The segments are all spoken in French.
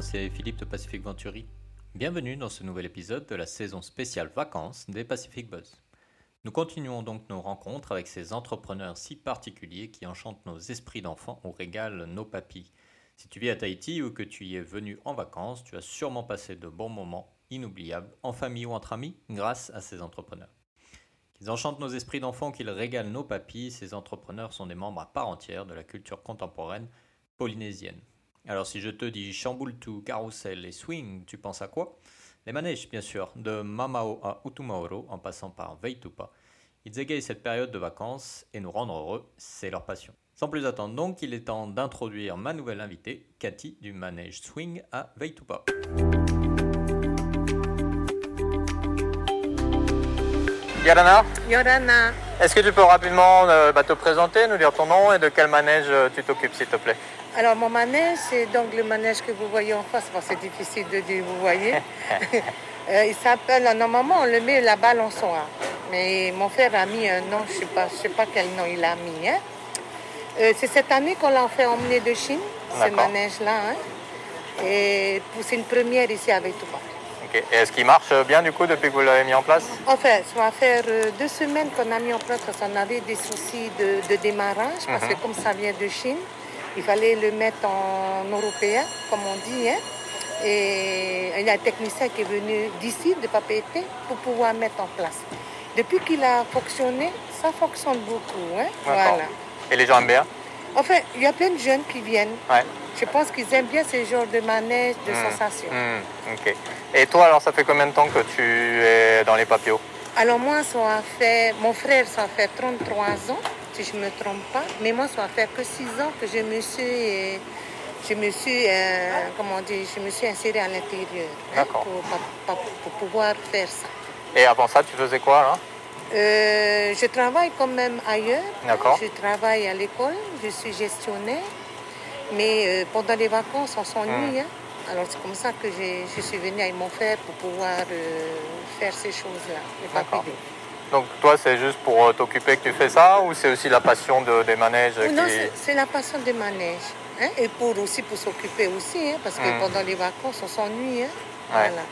C'est Philippe de Pacific Venturi. Bienvenue dans ce nouvel épisode de la saison spéciale vacances des Pacific Buzz. Nous continuons donc nos rencontres avec ces entrepreneurs si particuliers qui enchantent nos esprits d'enfants ou régalent nos papilles. Si tu vis à Tahiti ou que tu y es venu en vacances, tu as sûrement passé de bons moments inoubliables en famille ou entre amis grâce à ces entrepreneurs. Qu'ils enchantent nos esprits d'enfants, qu'ils régalent nos papilles, ces entrepreneurs sont des membres à part entière de la culture contemporaine polynésienne. Alors si je te dis chamboultou, carrousel et swing, tu penses à quoi? Les manèges, bien sûr, de Mamao à Utumaoro en passant par Veitupa. Ils égayent cette période de vacances et nous rendre heureux, c'est leur passion. Sans plus attendre donc, il est temps d'introduire ma nouvelle invitée, Cathy du manège swing à Veitupa. Yarana, Yorana. est-ce que tu peux rapidement euh, bah, te présenter, nous dire ton nom et de quel manège euh, tu t'occupes s'il te plaît? Alors mon manège, c'est donc le manège que vous voyez en face. Bon, c'est difficile de dire, vous voyez. Euh, il s'appelle, normalement on le met la balançoire. Mais mon frère a mis un nom, je ne sais, pas- je sais pas quel nom il a mis. hein. Euh, c'est cette année qu'on l'a fait emmener de Chine, ce manège-là. hein. Et c'est une première ici avec Touba. Ok. Et est-ce qu'il marche bien du coup depuis que vous l'avez mis en place? Enfin, ça va faire euh, deux semaines qu'on a mis en place parce qu'on avait des soucis de, de démarrage, parce que comme ça vient de Chine, il fallait le mettre en européen, comme on dit. hein. Et il y a un technicien qui est venu d'ici, de Papeete, pour pouvoir mettre en place. Depuis qu'il a fonctionné, ça fonctionne beaucoup. hein. Voilà. Et les gens aiment bien? Enfin, il y a plein de jeunes qui viennent. Ouais. Je pense qu'ils aiment bien ce genre de manège, de sensation. Ok. Et toi alors ça fait combien de temps que tu es dans les papillons Alors moi, ça a fait, mon frère, ça a fait 33 ans, si je ne me trompe pas. Mais moi, ça fait que 6 ans que je me suis, je me suis, euh, comment dire, je me suis insérée à l'intérieur hein, pour, pouvoir faire ça. Et avant ça tu faisais quoi là Euh, je travaille quand même ailleurs. D'accord. Je travaille à l'école, je suis gestionnaire. Mais euh, pendant les vacances, on s'ennuie. hein. Alors c'est comme ça que je suis venue avec mon frère pour pouvoir faire ces choses-là, les. Donc toi c'est juste pour euh, t'occuper que tu fais ça ou c'est aussi la passion de- des manèges Non, c'est- la passion des manèges. hein, Et pour aussi pour s'occuper aussi, hein, parce que Mm. pendant les vacances, on s'ennuie. hein. Ouais. Voilà.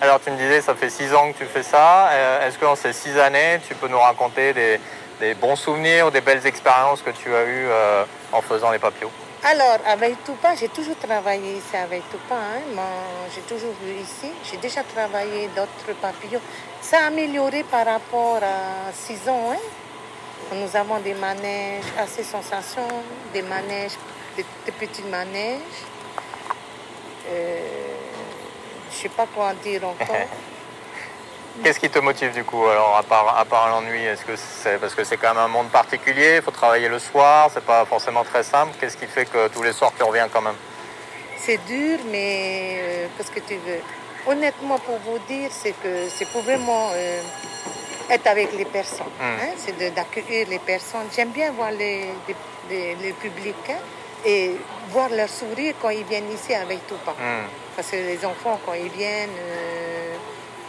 Alors tu me disais, ça fait six ans que tu fais ça. Euh, Est-ce que dans ces six années, tu peux nous raconter des, des bons souvenirs ou des belles expériences que tu as eues euh, en faisant les papillons Alors, avec Toupa, j'ai toujours travaillé ici avec Toupa. Hein, j'ai toujours vu ici. J'ai déjà travaillé d'autres papillons. Ça a amélioré par rapport à six ans. Hein. Nous avons des manèges assez sensations, des manèges, des, petits manèges. Euh, je ne sais pas quoi dire encore. Qu'est-ce qui te motive du coup alors à part, à part l'ennui? Est-ce que c'est parce que c'est quand même un monde particulier Il faut travailler le soir, c'est pas forcément très simple? Qu'est-ce qui fait que tous les soirs tu reviens quand même? C'est dur, mais euh, qu'est-ce que tu veux Honnêtement, pour vous dire, c'est que c'est pour vraiment euh, être avec les personnes. Mm. hein, c'est d'accueillir les personnes. J'aime bien voir les, les, les- les publics hein, et voir leur sourire quand ils viennent ici avec tout pas. Hmm, Parce que les enfants, quand ils viennent, euh,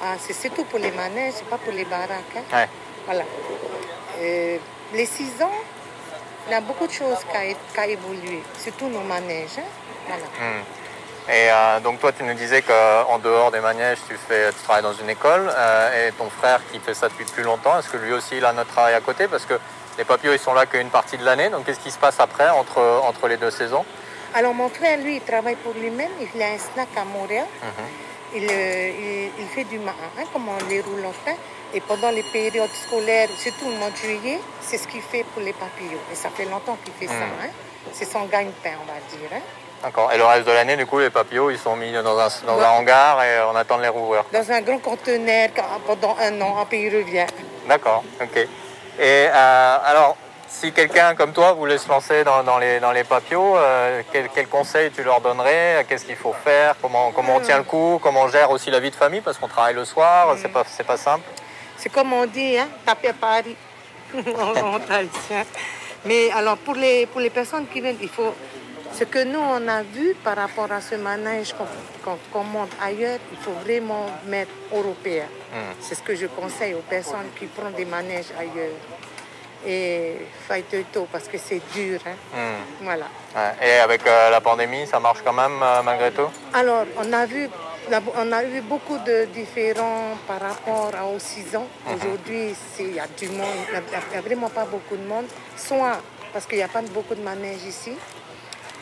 ah, c'est c'est tout pour les manèges, c'est pas pour les baraques. hein. Ouais. Voilà. Euh, les six ans, il y a beaucoup de choses qui ont ont évolué, surtout nos manèges. hein. Voilà. hmm. Et euh, donc toi tu nous disais qu'en dehors des manèges tu, fais, tu travailles dans une école euh, et ton frère qui fait ça depuis plus longtemps, est-ce que lui aussi il a notre travail à côté? Parce que les papillons ils sont là qu'une partie de l'année, donc qu'est-ce qui se passe après entre, entre les deux saisons? Alors mon frère, lui, il travaille pour lui-même. Il a un snack à Montréal. Il, euh, il, il fait du marin, hein, comme on les roule en fait. Et pendant les périodes scolaires, surtout le mois de juillet, c'est ce qu'il fait pour les papillons. Et ça fait longtemps qu'il fait ça. hein. C'est son gagne-pain, on va dire. hein. D'accord. Et le reste de l'année, du coup, les papillons, ils sont mis dans un, dans un hangar et on attend les rouvrir. Dans un grand conteneur pendant un an, après il revient. D'accord, ok. Et euh, alors, si quelqu'un comme toi voulait se lancer dans, dans les, dans les euh, quel, quel conseil tu leur donnerais? Qu'est-ce qu'il faut faire? Comment, comment on tient le coup? Comment on gère aussi la vie de famille? Parce qu'on travaille le soir, c'est pas, c'est pas simple. C'est comme on dit, hein, taper à Paris. en. Mais alors, pour les, pour les personnes qui viennent, il faut. Ce que nous, on a vu par rapport à ce manège qu'on commande ailleurs, il faut vraiment mettre européen. C'est ce que je conseille aux personnes qui prennent des manèges ailleurs. Et Faitoito parce que c'est dur. hein. Hmm. Voilà. Ouais. Et avec euh, la pandémie, ça marche quand même euh, malgré tout? Alors, on a vu, on a eu beaucoup de différents par rapport à aux 6 ans. Aujourd'hui, c'est- il y a du monde, il n'y a, a vraiment pas beaucoup de monde. Soit parce qu'il n'y a pas beaucoup de manèges ici,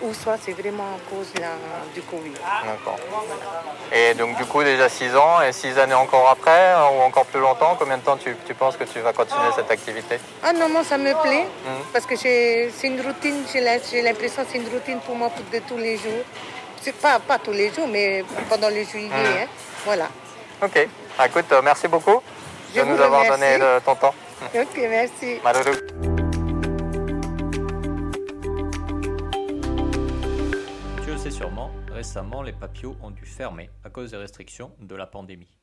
ou soit c'est vraiment à cause la- du Covid. D'accord. Et donc du coup déjà 6 ans et 6 années encore après hein, ou encore plus longtemps, combien de temps tu, tu penses que tu vas continuer cette activité? Ah non, moi ça me plaît Mhm. parce que c'est une routine, j'ai l'impression que c'est une routine pour moi de tous les jours. Pas, pas tous les jours, mais pendant le juillet. Mhm. hein. Voilà. Ok. Ah, écoute, euh, merci beaucoup Je de nous avoir remercie. donné ton temps. Ok, merci. Malheureux. Récemment, les papios ont dû fermer à cause des restrictions de la pandémie.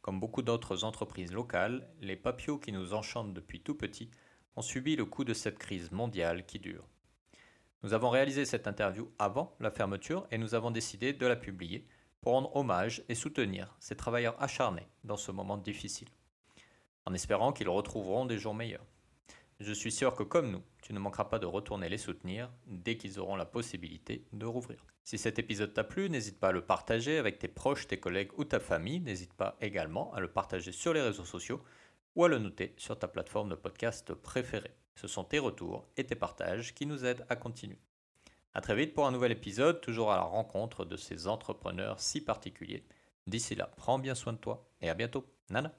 Comme beaucoup d'autres entreprises locales, les papios qui nous enchantent depuis tout petit ont subi le coup de cette crise mondiale qui dure. Nous avons réalisé cette interview avant la fermeture et nous avons décidé de la publier pour rendre hommage et soutenir ces travailleurs acharnés dans ce moment difficile, en espérant qu'ils retrouveront des jours meilleurs. Je suis sûr que comme nous, tu ne manqueras pas de retourner les soutenir dès qu'ils auront la possibilité de rouvrir. Si cet épisode t'a plu, n'hésite pas à le partager avec tes proches, tes collègues ou ta famille. N'hésite pas également à le partager sur les réseaux sociaux ou à le noter sur ta plateforme de podcast préférée. Ce sont tes retours et tes partages qui nous aident à continuer. A très vite pour un nouvel épisode, toujours à la rencontre de ces entrepreneurs si particuliers. D'ici là, prends bien soin de toi et à bientôt. Nana